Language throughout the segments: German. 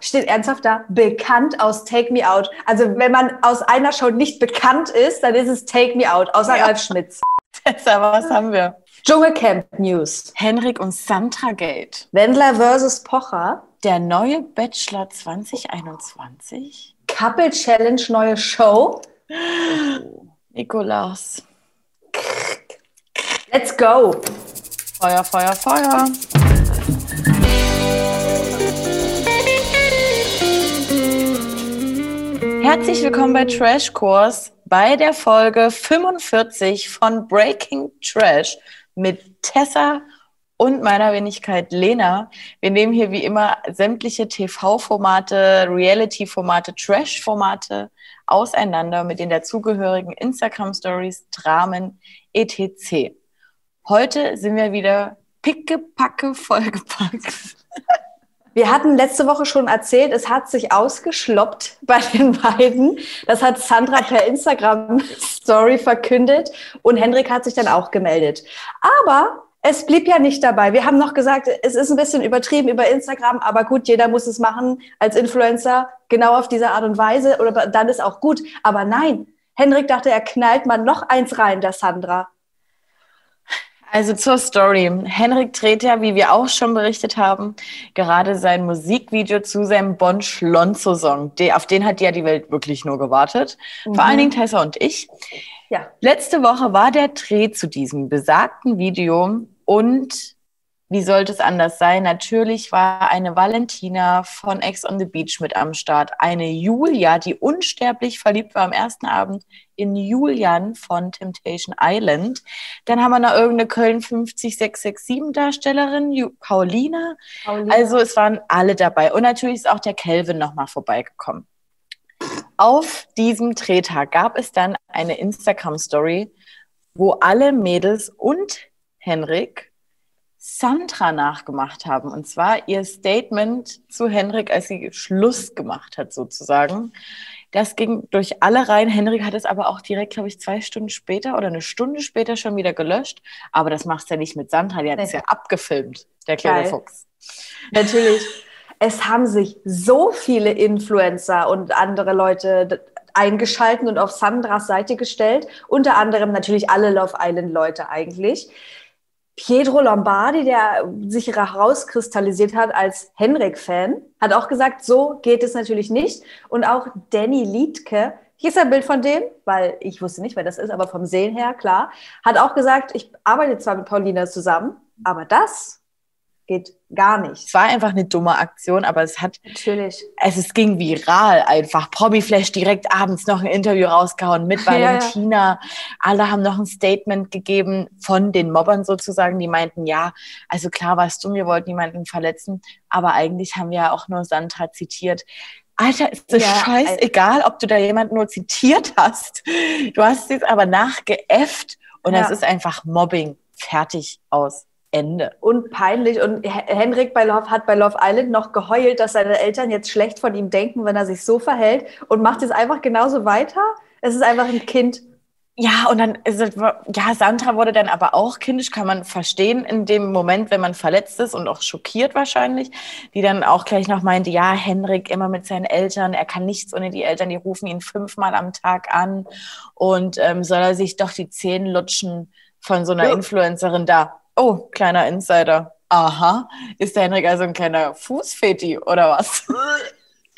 Steht ernsthaft da, bekannt aus Take Me Out. Also wenn man aus einer Show nicht bekannt ist, dann ist es Take Me Out, außer ja. Ralf Schmitz. Tessa, was haben wir? Dschungelcamp News. Henrik und Sandra Gate. Wendler versus Pocher. Der neue Bachelor 2021. Couple Challenge neue Show. Nikolaus. Let's go. Feuer, Feuer, Feuer. Herzlich willkommen bei Trash Course bei der Folge 45 von Breaking Trash mit Tessa und meiner Wenigkeit Lena. Wir nehmen hier wie immer sämtliche TV-Formate, Reality-Formate, Trash-Formate auseinander mit den dazugehörigen Instagram-Stories, Dramen, etc. Heute sind wir wieder pickepacke vollgepackt. Wir hatten letzte Woche schon erzählt, es hat sich ausgeschloppt bei den beiden. Das hat Sandra per Instagram-Story verkündet und Hendrik hat sich dann auch gemeldet. Aber es blieb ja nicht dabei. Wir haben noch gesagt, es ist ein bisschen übertrieben über Instagram, aber gut, jeder muss es machen als Influencer, genau auf diese Art und Weise, oder dann ist auch gut. Aber nein, Hendrik dachte, er knallt mal noch eins rein, der Sandra. Also zur Story. Henrik dreht ja, wie wir auch schon berichtet haben, gerade sein Musikvideo zu seinem Bon Schlonzo Song. Auf den hat ja die Welt wirklich nur gewartet. Mhm. Vor allen mhm. Dingen Tessa und ich. Ja. Letzte Woche war der Dreh zu diesem besagten Video und wie sollte es anders sein? Natürlich war eine Valentina von Ex on the Beach mit am Start. Eine Julia, die unsterblich verliebt war am ersten Abend in Julian von Temptation Island. Dann haben wir noch irgendeine Köln 50667 Darstellerin, Paulina. Paulina. Also es waren alle dabei. Und natürlich ist auch der Kelvin nochmal vorbeigekommen. Auf diesem Drehtag gab es dann eine Instagram-Story, wo alle Mädels und Henrik Sandra nachgemacht haben. Und zwar ihr Statement zu Henrik, als sie Schluss gemacht hat, sozusagen. Das ging durch alle rein. Henrik hat es aber auch direkt, glaube ich, zwei Stunden später oder eine Stunde später schon wieder gelöscht. Aber das macht ja nicht mit Sandra, die hat es ja abgefilmt, der kleine Geil. Fuchs. Natürlich. Es haben sich so viele Influencer und andere Leute eingeschalten und auf Sandras Seite gestellt. Unter anderem natürlich alle Love Island Leute eigentlich. Pietro Lombardi, der sich herauskristallisiert hat als Henrik-Fan, hat auch gesagt, so geht es natürlich nicht. Und auch Danny Liedke, hier ist ein Bild von dem, weil ich wusste nicht, wer das ist, aber vom Sehen her, klar, hat auch gesagt, ich arbeite zwar mit Paulina zusammen, aber das geht gar nicht. Es war einfach eine dumme Aktion, aber es hat. Natürlich. Es, es ging viral einfach. Promiflash direkt abends noch ein Interview rausgehauen mit Valentina. Ja, ja. Alle haben noch ein Statement gegeben von den Mobbern sozusagen, die meinten, ja, also klar war es dumm, wir wollten niemanden verletzen, aber eigentlich haben wir ja auch nur Sandra zitiert. Alter, ist das ja, scheißegal, ob du da jemanden nur zitiert hast. Du hast es aber nachgeäfft und es ist einfach Mobbing. Fertig aus. Ende. Und peinlich. Und Henrik bei Love hat bei Love Island noch geheult, dass seine Eltern jetzt schlecht von ihm denken, wenn er sich so verhält und macht es einfach genauso weiter. Es ist einfach ein Kind. Ja, und dann ist es, ja, Sandra wurde dann aber auch kindisch, kann man verstehen in dem Moment, wenn man verletzt ist und auch schockiert wahrscheinlich, die dann auch gleich noch meinte, ja, Henrik immer mit seinen Eltern, er kann nichts ohne die Eltern, die rufen ihn fünfmal am Tag an und ähm, soll er sich doch die Zähne lutschen von so einer ja. Influencerin da. Oh, kleiner Insider. Aha. Ist der Henrik also ein kleiner Fußfeti oder was?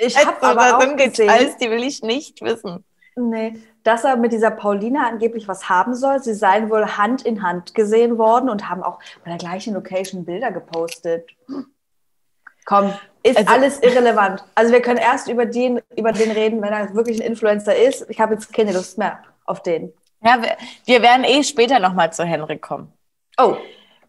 Ich habe aber auch Details, die will ich nicht wissen. Nee, dass er mit dieser Paulina angeblich was haben soll. Sie seien wohl Hand in Hand gesehen worden und haben auch bei der gleichen Location Bilder gepostet. Komm, ist also, alles irrelevant. Also wir können erst über den, über den reden, wenn er wirklich ein Influencer ist. Ich habe jetzt keine Lust mehr auf den. Ja, wir, wir werden eh später nochmal zu Henrik kommen. Oh,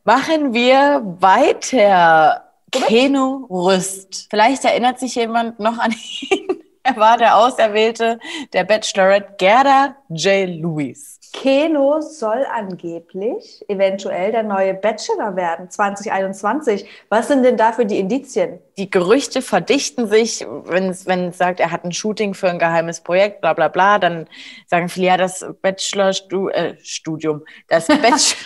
Machen wir weiter. Keno Rüst. Vielleicht erinnert sich jemand noch an ihn. Er war der Auserwählte der Bachelorette Gerda J. Lewis. Keno soll angeblich eventuell der neue Bachelor werden 2021. Was sind denn dafür die Indizien? Die Gerüchte verdichten sich, wenn es, sagt, er hat ein Shooting für ein geheimes Projekt, bla bla bla, dann sagen viele, ja, das Bachelor-Studium, äh, das Bachelor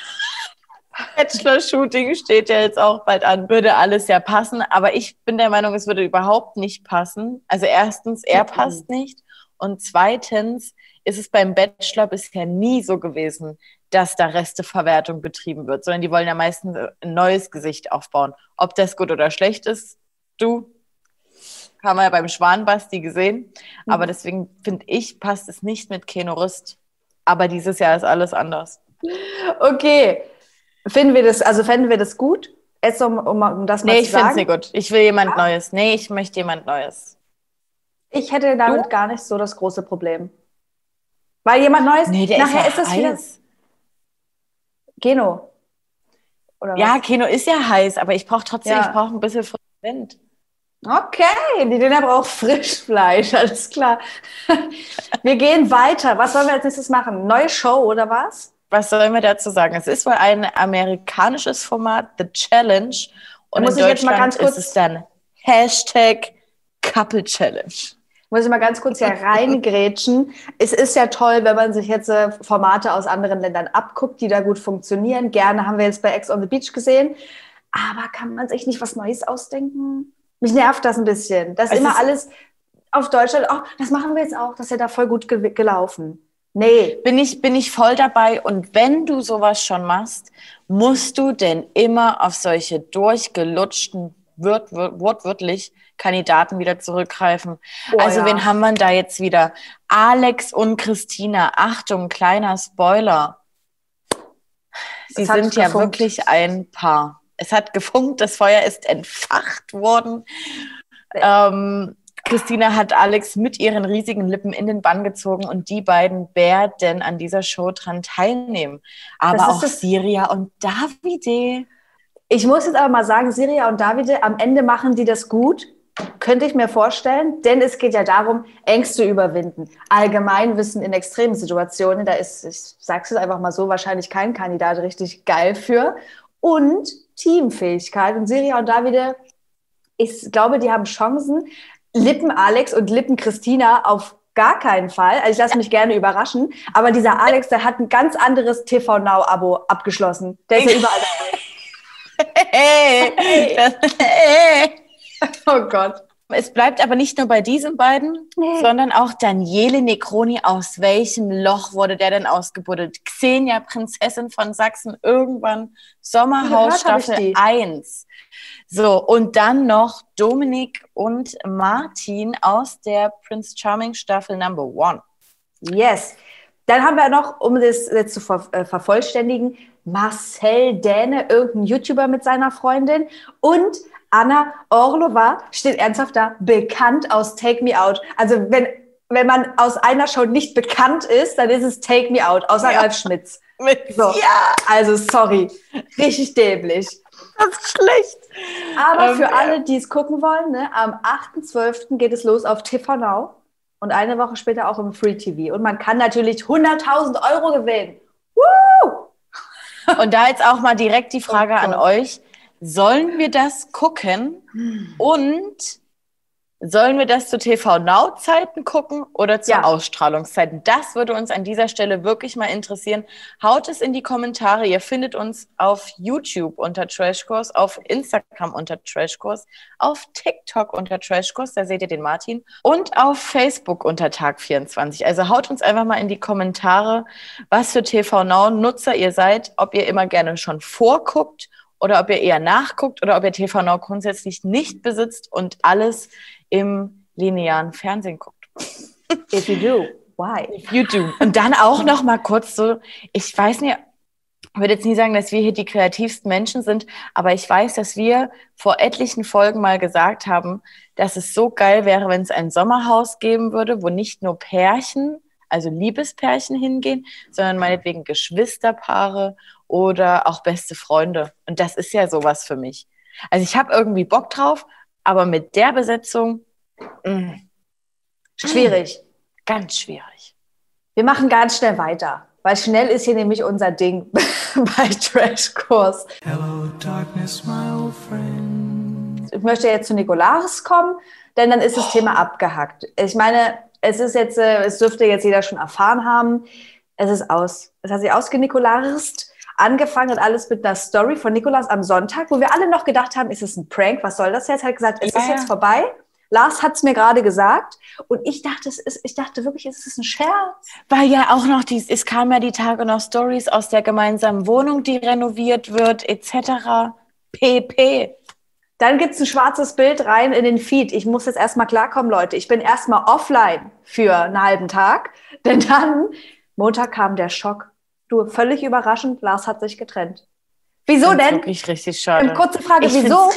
Bachelor-Shooting steht ja jetzt auch bald an. Würde alles ja passen, aber ich bin der Meinung, es würde überhaupt nicht passen. Also erstens, er passt nicht. Und zweitens ist es beim Bachelor bisher nie so gewesen, dass da Resteverwertung betrieben wird, sondern die wollen ja meistens ein neues Gesicht aufbauen. Ob das gut oder schlecht ist, du, haben wir ja beim Schwanbasti gesehen. Mhm. Aber deswegen finde ich, passt es nicht mit Keno Rüst. Aber dieses Jahr ist alles anders. Okay. Finden wir das, also fänden wir das gut? Jetzt um, um, um das mal nee, zu sagen? Nee, ich finde es nicht gut. Ich will jemand ja? Neues. Nee, ich möchte jemand Neues. Ich hätte damit du? gar nicht so das große Problem. Weil jemand Neues, nee, der nachher ist, ja ist es wieder. Keno. Oder ja, Keno ist ja heiß, aber ich brauche trotzdem, ja. ich brauche ein bisschen frischen Wind. Okay, die Dina braucht Frischfleisch, alles klar. Wir gehen weiter. Was sollen wir als nächstes machen? Neue Show oder was? Was sollen wir dazu sagen? Es ist wohl ein amerikanisches Format, The Challenge. Und muss in Deutschland ist es dann Hashtag Couple Challenge. Muss ich mal ganz kurz hier reingrätschen. es ist ja toll, wenn man sich jetzt äh, Formate aus anderen Ländern abguckt, die da gut funktionieren. Gerne haben wir jetzt bei Ex on the Beach gesehen. Aber kann man sich nicht was Neues ausdenken? Mich nervt das ein bisschen. Das ist immer alles auf Deutschland, oh, das machen wir jetzt auch, das ist ja da voll gut ge gelaufen. Nee. Bin ich, bin ich voll dabei. Und wenn du sowas schon machst, musst du denn immer auf solche durchgelutschten, wort, wortwörtlich Kandidaten wieder zurückgreifen. Oh, also ja. wen haben wir da jetzt wieder? Alex und Christina. Achtung, kleiner Spoiler. Sie sind ja wirklich ein Paar. Es hat gefunkt, das Feuer ist entfacht worden. Ähm, Christina hat Alex mit ihren riesigen Lippen in den Bann gezogen und die beiden werden an dieser Show dran teilnehmen. Aber auch Siria und Davide. Ich muss jetzt aber mal sagen, Siria und Davide, am Ende machen die das gut. Könnte ich mir vorstellen, denn es geht ja darum, Ängste überwinden. Allgemeinwissen in extremen Situationen, da ist, ich sag's es einfach mal so, wahrscheinlich kein Kandidat richtig geil für. Und Teamfähigkeit. Und Siria und Davide, ich glaube, die haben Chancen. Lippen Alex und Lippen Christina auf gar keinen Fall. Also ich lasse mich gerne überraschen. Aber dieser Alex, der hat ein ganz anderes TV Now-Abo abgeschlossen. Der ist ja überall dabei. Hey. hey. Oh Gott. Es bleibt aber nicht nur bei diesen beiden, nee. sondern auch Daniele Necroni. Aus welchem Loch wurde der denn ausgebuddelt? Xenia, Prinzessin von Sachsen, irgendwann Sommerhaus Staffel 1. So, und dann noch Dominik und Martin aus der Prince Charming Staffel Number One. Yes. Dann haben wir noch, um das jetzt zu ver äh, vervollständigen, Marcel Däne, irgendein YouTuber mit seiner Freundin und Anna Orlova steht ernsthaft da, bekannt aus Take Me Out. Also wenn, wenn man aus einer Show nicht bekannt ist, dann ist es Take Me Out, außer ja. Ralf Schmitz. So. Ja. Also sorry, richtig dämlich. Das ist schlecht. Aber ähm, für alle, die es gucken wollen, ne, am 8.12. geht es los auf TV Now und eine Woche später auch im Free TV. Und man kann natürlich 100.000 Euro gewinnen. Woo! Und da jetzt auch mal direkt die Frage oh an euch. Sollen wir das gucken? Und sollen wir das zu TV Now Zeiten gucken oder zu ja. Ausstrahlungszeiten? Das würde uns an dieser Stelle wirklich mal interessieren. Haut es in die Kommentare. Ihr findet uns auf YouTube unter Trashkurs, auf Instagram unter Trashkurs, auf TikTok unter Trashkurs, da seht ihr den Martin, und auf Facebook unter Tag24. Also haut uns einfach mal in die Kommentare, was für TV Now Nutzer ihr seid, ob ihr immer gerne schon vorguckt oder ob ihr eher nachguckt oder ob ihr TV Now grundsätzlich nicht besitzt und alles im linearen Fernsehen guckt. If you do, why? If you do. Und dann auch noch mal kurz so, ich weiß nicht, ich würde jetzt nie sagen, dass wir hier die kreativsten Menschen sind, aber ich weiß, dass wir vor etlichen Folgen mal gesagt haben, dass es so geil wäre, wenn es ein Sommerhaus geben würde, wo nicht nur Pärchen, also Liebespärchen hingehen, sondern meinetwegen Geschwisterpaare oder auch beste Freunde. Und das ist ja sowas für mich. Also ich habe irgendwie Bock drauf, aber mit der Besetzung mh, mm, schwierig. Ganz schwierig. Wir machen ganz schnell weiter, weil schnell ist hier nämlich unser Ding bei Trashkurs. Hello darkness, my old friend. Ich möchte jetzt zu Nikolaus kommen, denn dann ist das oh. Thema abgehackt. Ich meine, es ist jetzt, äh, es dürfte jetzt jeder schon erfahren haben, es ist aus. Es hat sich ausgenikolarist Angefangen hat alles mit einer Story von Nikolas am Sonntag, wo wir alle noch gedacht haben, ist es ein Prank? Was soll das jetzt? Er hat gesagt, es Ja, ist jetzt ja. vorbei. Lars hat es mir gerade gesagt und ich dachte, es ist, ich dachte wirklich, es ist ein Scherz. Weil ja auch noch dies, es kamen ja die Tage noch Stories aus der gemeinsamen Wohnung, die renoviert wird, etc. PP. Dann gibt es ein schwarzes Bild rein in den Feed. Ich muss jetzt erstmal klarkommen, Leute. Ich bin erstmal offline für einen halben Tag, denn dann, Montag kam der Schock. Du, völlig überraschend, Lars hat sich getrennt. Wieso Find's denn? Wirklich richtig schade. Kurze Frage, Ich wieso?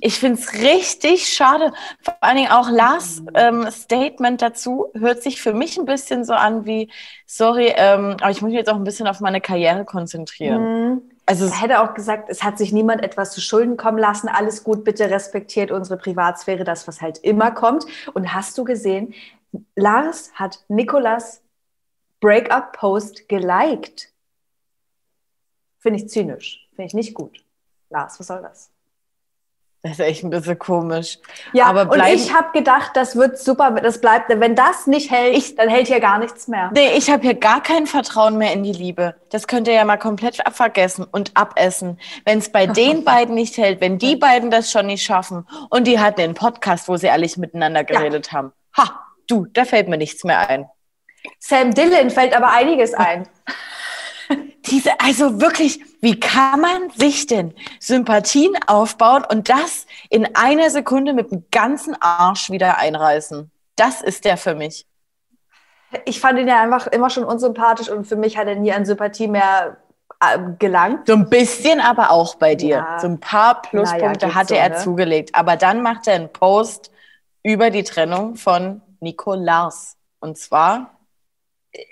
Ich finde es richtig schade. Vor allen Dingen auch Lars ähm, Statement dazu hört sich für mich ein bisschen so an wie, sorry, ähm, aber ich muss mich jetzt auch ein bisschen auf meine Karriere konzentrieren. Mhm. Also Er hätte auch gesagt, es hat sich niemand etwas zu Schulden kommen lassen. Alles gut, bitte respektiert unsere Privatsphäre, das, was halt immer kommt. Und hast du gesehen, Lars hat Nikolas Breakup-Post geliked. Finde ich zynisch. Finde ich nicht gut. Lars, was soll das? Das ist echt ein bisschen komisch. Ja, Aber und ich habe gedacht, das wird super, das bleibt. Wenn das nicht hält, dann hält hier gar nichts mehr. Nee, ich habe hier gar kein Vertrauen mehr in die Liebe. Das könnt ihr ja mal komplett vergessen und abessen. Wenn es bei den beiden nicht hält, wenn die beiden das schon nicht schaffen und die hatten den Podcast, wo sie ehrlich miteinander geredet haben. Ha, du, da fällt mir nichts mehr ein. Sam Dillon fällt aber einiges ein. Diese, also wirklich, wie kann man sich denn Sympathien aufbauen und das in einer Sekunde mit dem ganzen Arsch wieder einreißen? Das ist der für mich. Ich fand ihn ja einfach immer schon unsympathisch und für mich hat er nie an Sympathie mehr äh, gelangt. So ein bisschen aber auch bei dir. Ja. So ein paar Pluspunkte geht hatte so, er ne? zugelegt. Aber dann macht er einen Post über die Trennung von Nico Lars. Und zwar,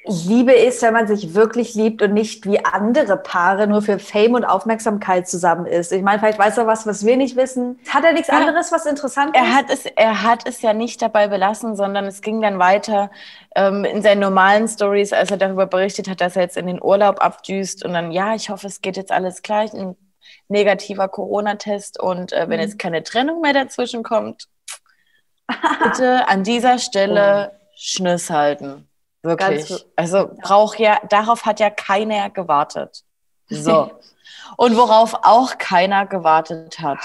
Liebe ist, wenn man sich wirklich liebt und nicht wie andere Paare nur für Fame und Aufmerksamkeit zusammen ist. Ich meine, vielleicht weiß er was, was wir nicht wissen. Hat er nichts Ja. anderes, was interessant er ist? hat es, er hat es ja nicht dabei belassen, sondern es ging dann weiter ähm, in seinen normalen Stories, als er darüber berichtet hat, dass er jetzt in den Urlaub abdüst und dann, ja, ich hoffe, es geht jetzt alles gleich. Ein negativer Corona-Test und äh, wenn Mhm. jetzt keine Trennung mehr dazwischen kommt, bitte an dieser Stelle Schniss halten. Wirklich. Ganz- also braucht ja, darauf hat ja keiner gewartet. So. Und worauf auch keiner gewartet hat.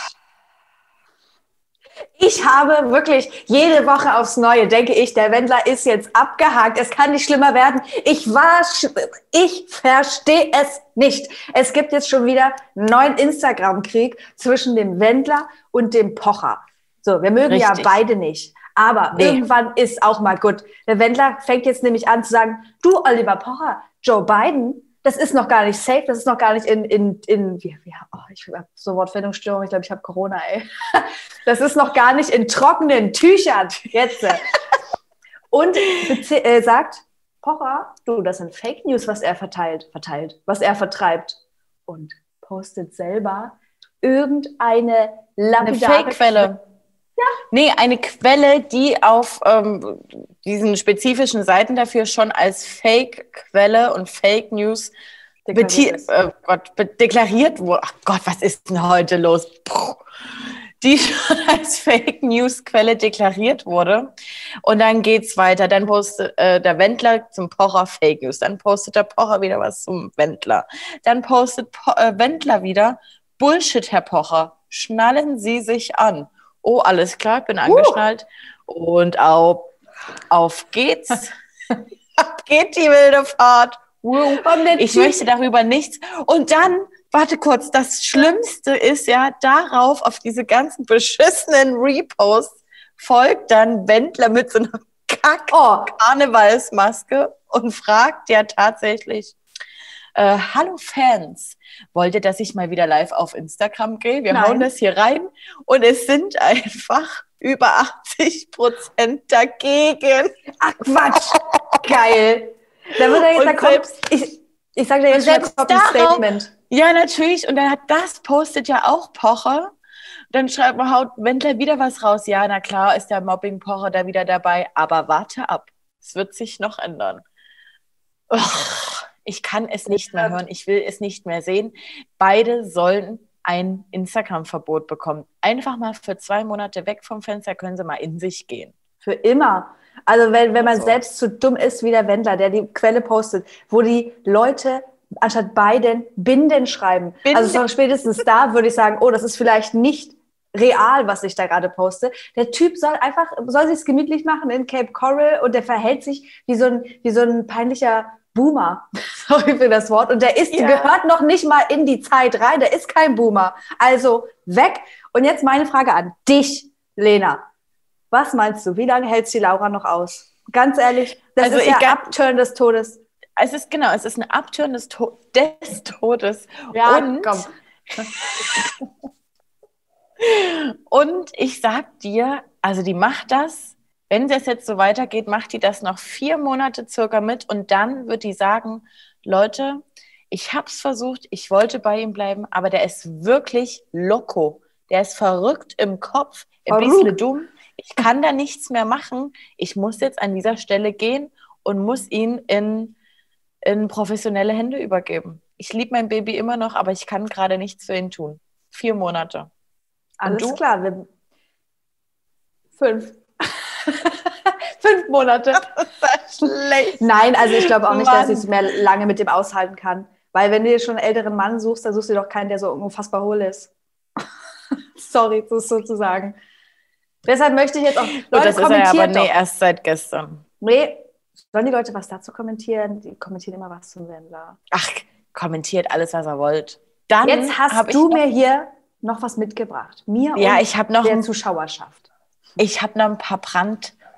Ich habe wirklich jede Woche aufs Neue, denke ich, der Wendler ist jetzt abgehakt. Es kann nicht schlimmer werden. Ich war, ich verstehe es nicht. Es gibt jetzt schon wieder einen neuen Instagram-Krieg zwischen dem Wendler und dem Pocher. So, wir mögen ja Richtig. beide nicht. Aber Nee. irgendwann ist auch mal gut. Der Wendler fängt jetzt nämlich an zu sagen, du Oliver Pocher, Joe Biden, das ist noch gar nicht safe, das ist noch gar nicht in, in, in wie, wie, oh, ich habe so Wortfindungsstörung, ich glaube, ich habe Corona, ey. Das ist noch gar nicht in trockenen Tüchern jetzt. Und äh, sagt, Pocher, du, das sind Fake News, was er verteilt, verteilt, was er vertreibt. Und postet selber irgendeine Eine lapidare Fake-Quelle. Ja. Nee, eine Quelle, die auf ähm, diesen spezifischen Seiten dafür schon als Fake-Quelle und Fake News deklariert äh, Gott, be- deklariert wurde. Ach Gott, was ist denn heute los? Puh. Die schon als Fake News Quelle deklariert wurde. Und dann geht's weiter. Dann postet äh, der Wendler zum Pocher Fake News. Dann postet der Pocher wieder was zum Wendler. Dann postet po äh, Wendler wieder Bullshit, Herr Pocher. Schnallen Sie sich an. Oh, alles klar, bin angeschnallt. Und auf, auf geht's. Ab geht die wilde Fahrt. Wow. Ich Typ- möchte darüber nichts. Und dann, warte kurz, das Schlimmste ist ja, darauf, auf diese ganzen beschissenen Reposts, folgt dann Wendler mit so einer Oh, Kack-Karnevalsmaske und fragt ja tatsächlich, äh, hallo Fans, wollt ihr, dass ich mal wieder live auf Instagram gehe? Wir Nein. hauen das hier rein und es sind einfach über 80 Prozent dagegen. ach Quatsch. Geil. Da, wird er jetzt, Und da kommt, selbst- ich, ich sage dir jetzt selbst ein Statement. Ja, natürlich. Und dann hat das postet ja auch Pocher. Dann schreibt man haut Wendler wieder was raus. Ja, na klar, ist der Mobbing Pocher da wieder dabei. Aber warte ab. Es wird sich noch ändern. Uch, ich kann es nicht mehr hören. Ich will es nicht mehr sehen. Beide sollen ein Instagram-Verbot bekommen. Einfach mal für zwei Monate weg vom Fenster können sie mal in sich gehen. Für immer. Also wenn, wenn man So. selbst zu dumm ist wie der Wendler, der die Quelle postet, wo die Leute anstatt Biden Binden schreiben. Binden. Also spätestens da würde ich sagen, oh, das ist vielleicht nicht real, was ich da gerade poste. Der Typ soll einfach, soll sich's gemütlich machen in Cape Coral und der verhält sich wie so ein, wie so ein peinlicher Boomer. Sorry für das Wort. Und der ist, Ja. gehört noch nicht mal in die Zeit rein. Der ist kein Boomer. Also weg. Und jetzt meine Frage an dich, Lena. Was meinst du? Wie lange hältst die Laura noch aus? Ganz ehrlich, das Also ist ja Abturn des Todes. Es ist genau, es ist ein Abtüren des, to des Todes. Ja, und, komm. und ich sag dir, also die macht das, wenn es jetzt so weitergeht, macht die das noch vier Monate circa mit und dann wird die sagen, Leute, ich hab's versucht, ich wollte bei ihm bleiben, aber der ist wirklich loco. Der ist verrückt im Kopf, ein bisschen dumm. Ich kann da nichts mehr machen. Ich muss jetzt an dieser Stelle gehen und muss ihn in, in professionelle Hände übergeben. Ich liebe mein Baby immer noch, aber ich kann gerade nichts für ihn tun. Vier Monate. Alles du? klar. Fünf. Fünf Monate. Schlecht. Nein, also ich glaube auch nicht, dass Mann. ich es mehr lange mit dem aushalten kann. Weil wenn du dir schon einen älteren Mann suchst, dann suchst du doch keinen, der so unfassbar hohl ist. Sorry, das so zu sagen. Deshalb möchte ich jetzt auch. Leute, das ist er ja aber nee, erst seit gestern. Nee, sollen die Leute was dazu kommentieren? Die kommentieren immer was zum Sender. Ach, kommentiert alles, was er wollt. Dann Jetzt hast du mir hier noch was mitgebracht. Mir Ja, und ich habe noch, der ein- Zuschauerschaft. ich hab noch ein paar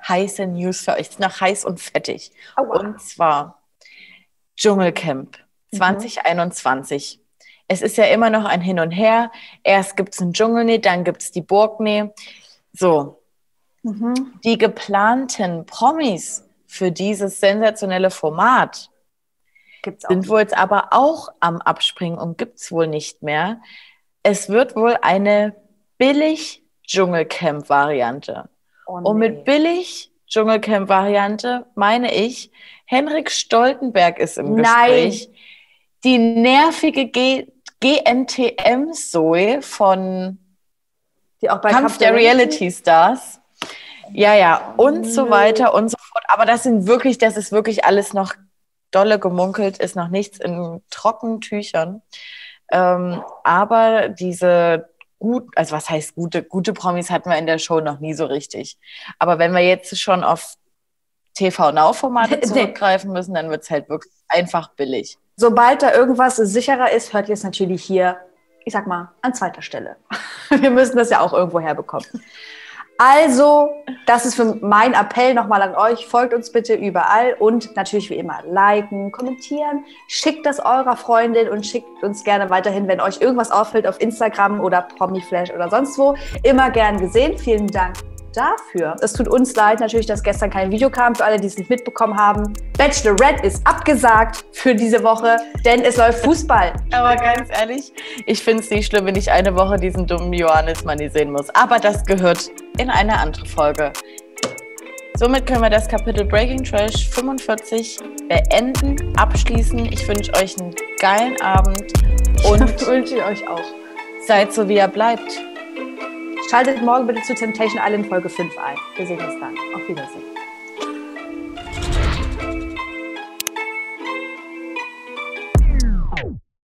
brandheiße News für euch. Ist noch heiß und fettig. Aua. Und zwar Dschungelcamp Mhm. 2021. Es ist ja immer noch ein Hin und Her. Erst gibt es einen Dschungelnäh, dann gibt es die Burgnäh. So, Mhm. die geplanten Promis für dieses sensationelle Format sind wohl jetzt aber auch am Abspringen und gibt es wohl nicht mehr. Es wird wohl eine billig Dschungelcamp-Variante. Oh, Und nee. mit billig Dschungelcamp-Variante meine ich, Henrik Stoltenberg ist im Nein. Gespräch. Die nervige G GNTM-Zoe von die auch bei Kampf der Reality Stars. Ja, ja, und so Nö. weiter und so fort. Aber das sind wirklich, das ist wirklich alles noch dolle gemunkelt, ist noch nichts in trockenen Tüchern. Ähm, aber diese gut, also was heißt gute, gute Promis hatten wir in der Show noch nie so richtig. Aber wenn wir jetzt schon auf TV-Now-Formate Nee. zurückgreifen müssen, dann wird es halt wirklich einfach billig. Sobald da irgendwas sicherer ist, hört ihr es natürlich hier, ich sag mal, an zweiter Stelle. Wir müssen das ja auch irgendwo herbekommen. Also, das ist für mein Appell nochmal an euch. Folgt uns bitte überall und natürlich wie immer liken, kommentieren. Schickt das eurer Freundin und schickt uns gerne weiterhin, wenn euch irgendwas auffällt auf Instagram oder Promiflash oder sonst wo. Immer gern gesehen. Vielen Dank dafür. Es tut uns leid natürlich, dass gestern kein Video kam. Für alle, die es nicht mitbekommen haben. Bachelorette ist abgesagt für diese Woche, denn es läuft Fußball. Aber ganz ehrlich, ich finde es nicht schlimm, wenn ich eine Woche diesen dummen Johannes Manni sehen muss. Aber das gehört in eine andere Folge. Somit können wir das Kapitel Breaking Trash 45 beenden, abschließen. Ich wünsche euch einen geilen Abend und wünsche ich euch auch. seid so, wie ihr bleibt. Schaltet morgen bitte zu Temptation Island Folge 5 ein. Wir sehen uns dann. Auf Wiedersehen.